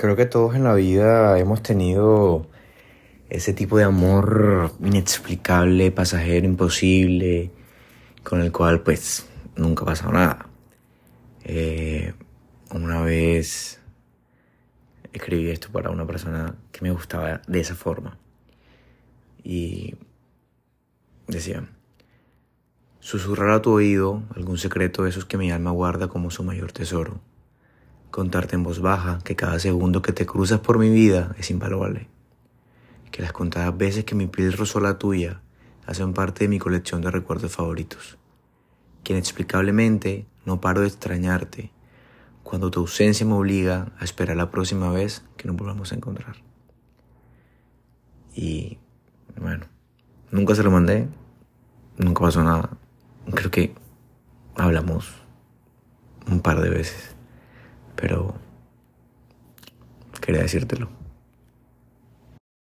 Creo que todos en la vida hemos tenido ese tipo de amor inexplicable, pasajero, imposible, con el cual pues nunca ha pasado nada. Eh, una vez escribí esto para una persona que me gustaba de esa forma. Y decía, susurrar a tu oído algún secreto de esos que mi alma guarda como su mayor tesoro contarte en voz baja que cada segundo que te cruzas por mi vida es invaluable. Que las contadas veces que mi piel rozó la tuya hacen parte de mi colección de recuerdos favoritos. Que inexplicablemente no paro de extrañarte cuando tu ausencia me obliga a esperar la próxima vez que nos volvamos a encontrar. Y bueno, nunca se lo mandé, nunca pasó nada. Creo que hablamos un par de veces pero quería decírtelo.